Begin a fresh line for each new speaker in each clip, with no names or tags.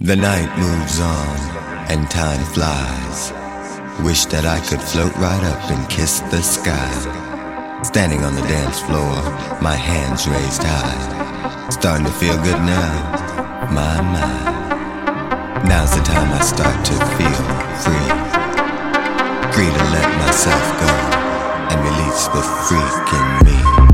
The night moves on and time flies. Wish that I could float right up and kiss the sky. Standing on the dance floor, my hands raised high. Starting to feel good now, my, my. Now's the time I start to feel free. Free to let myself go and release the freak in me.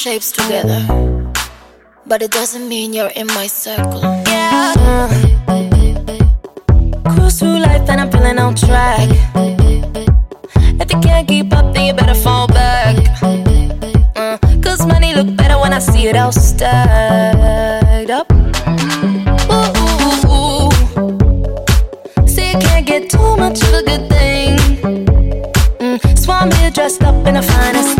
Shapes together, but it doesn't mean you're in my circle.
Yeah. Uh, cruise through life and I'm feeling on track. If you can't keep up, then you better fall back. Uh, Cause money look better when I see it all stacked up. Ooh. See, you can't get too much of a good thing. Mm, Swan here dressed up in the finest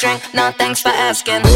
drink? Nah, thanks for asking.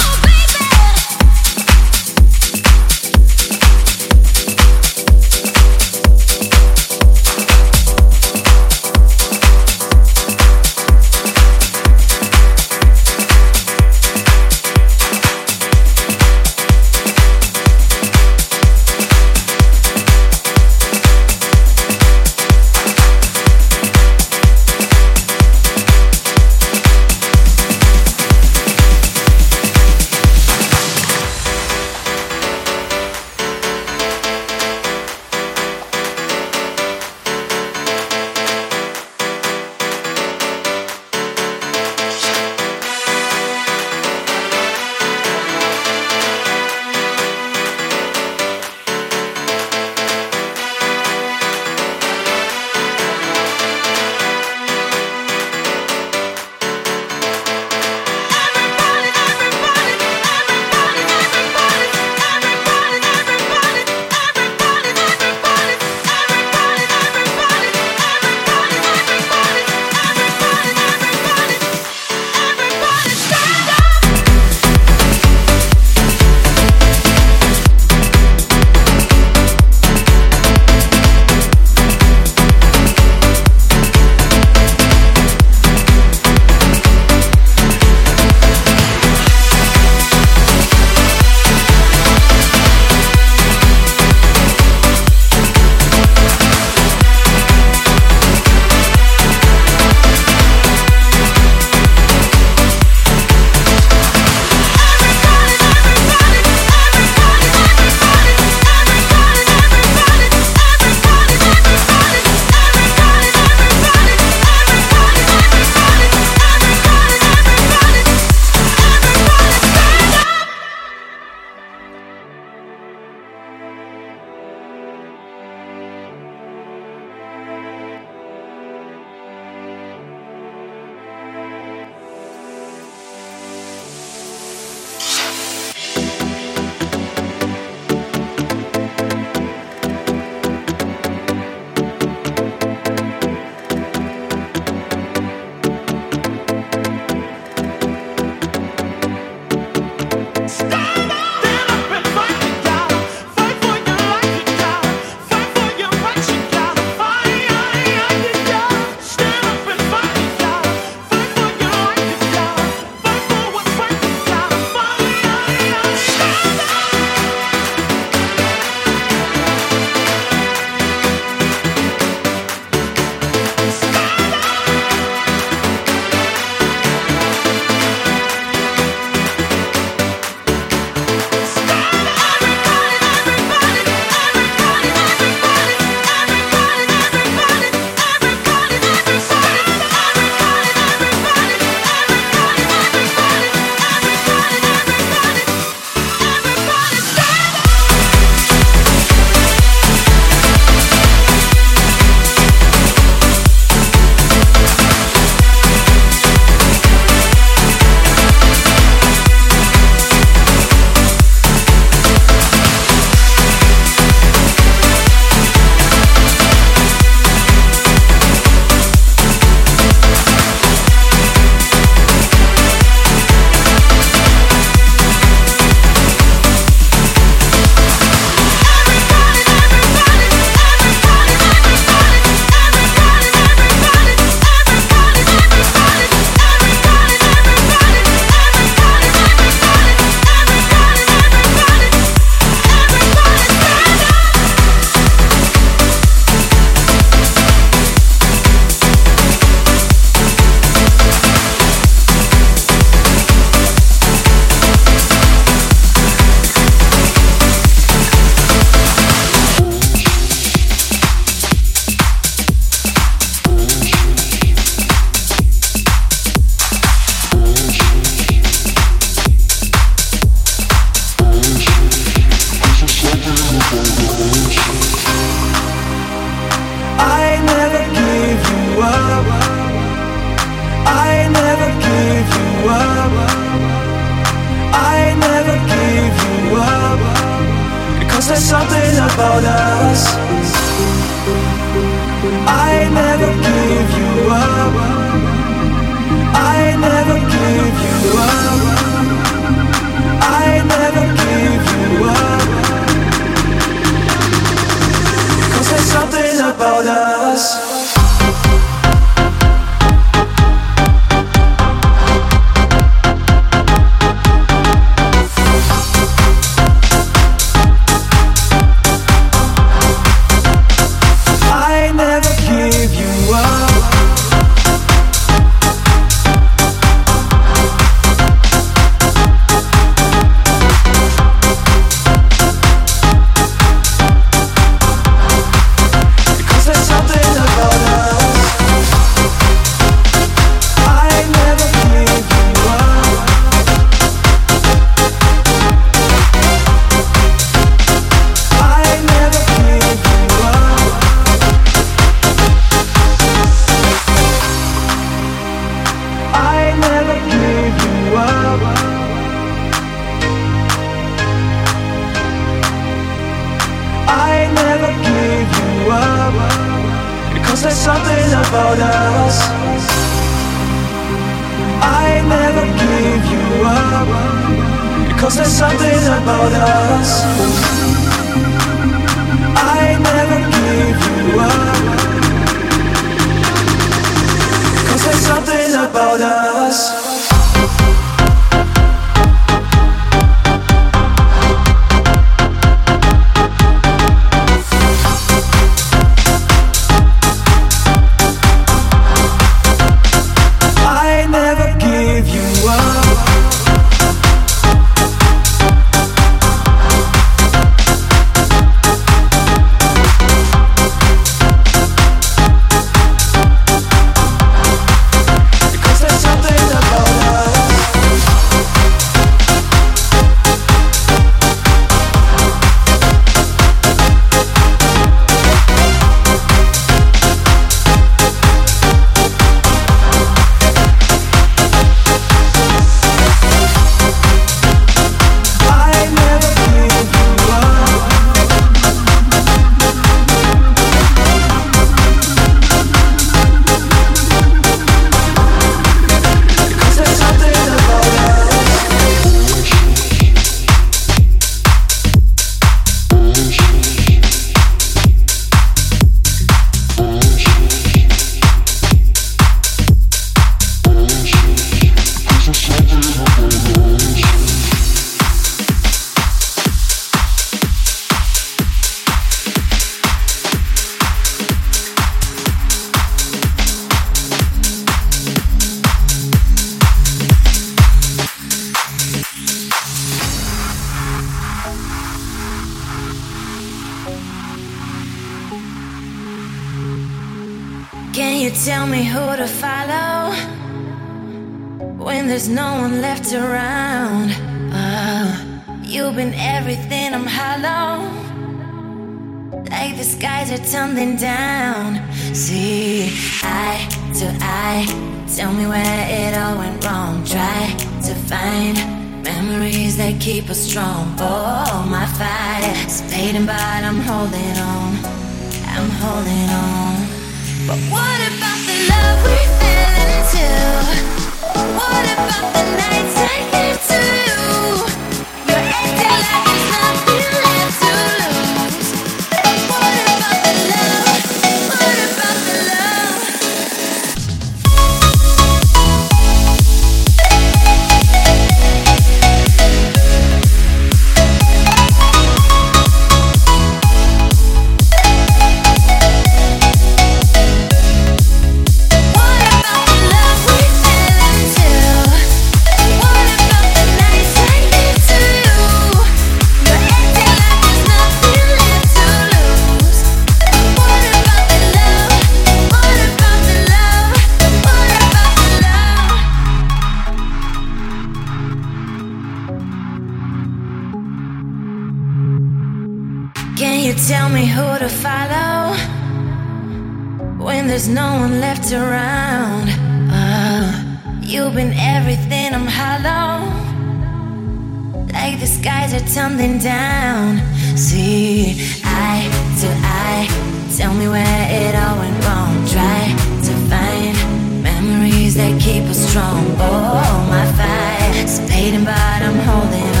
on. Oh,
my fight, it's paid but I'm holding on.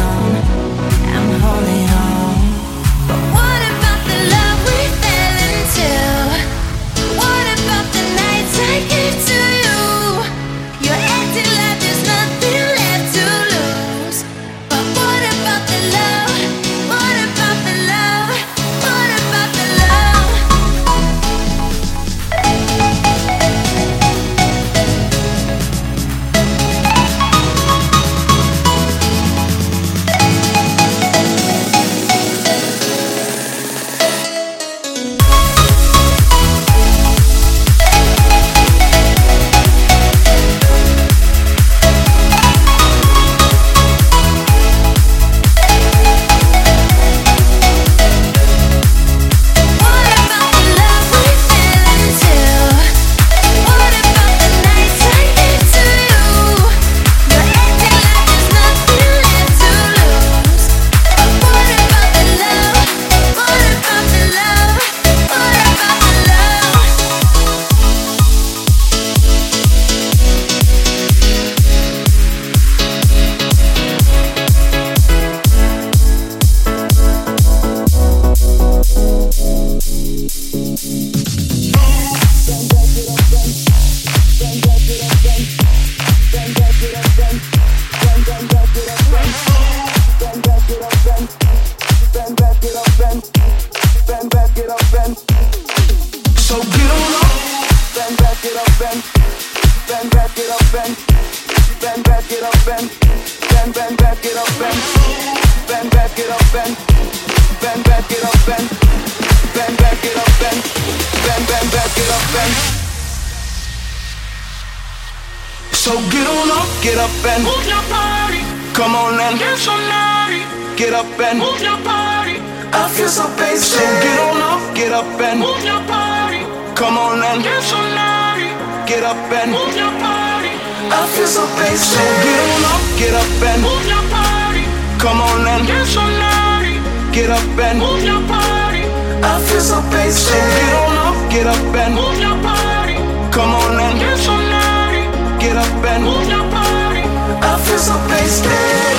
feel so wasted.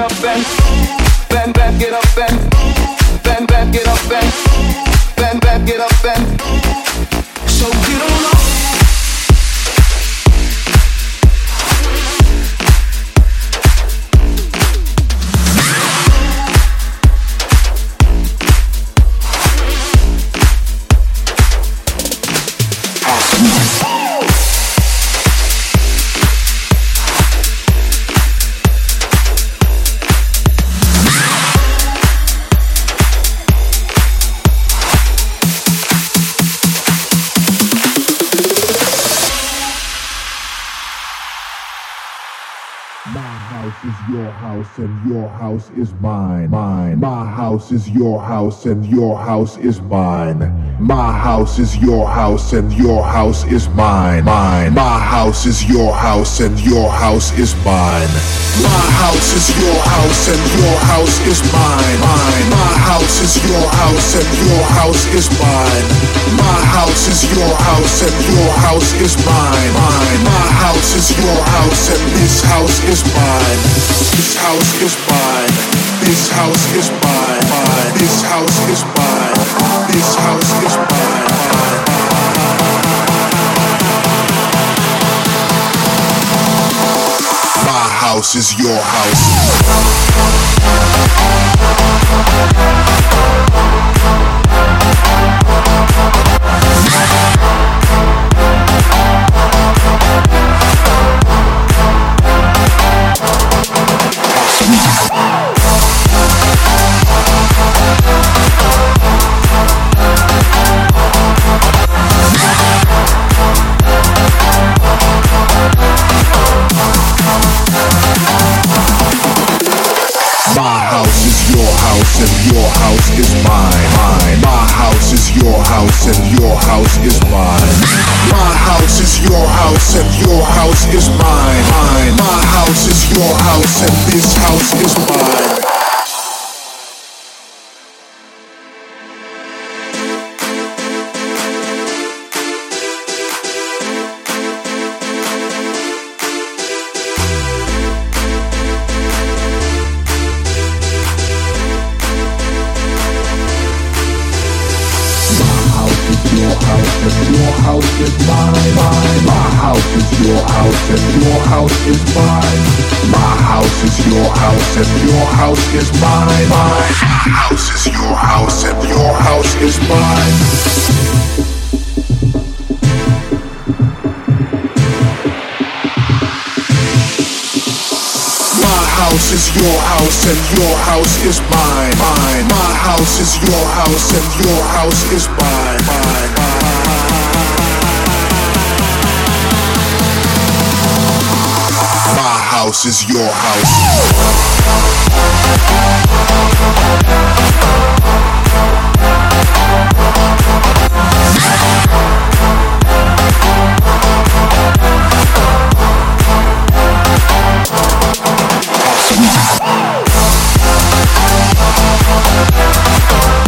get up and
house is mine. Mine. My house is your house and your house is mine. My house is your house and your house is mine. Mine. My house is your house and your house is mine. My house is your house and your house is mine. Mine. My house is your house and your house is mine. My house is your house and your house is mine. Mine. My house is your house and this house is mine. This house is mine. This house is mine. This house is mine. This house is mine. My house is your My house is your house and your house is mine. My house is your house and your house is mine. My house is your house and your house is. Mine. My house is your house and this house is mine. And your house is mine. My house is your house and your house is mine. My house is your house and your house is mine. My house is your house and your house is mine. Mine. My house is your house and your house is. Mine. House is your house. My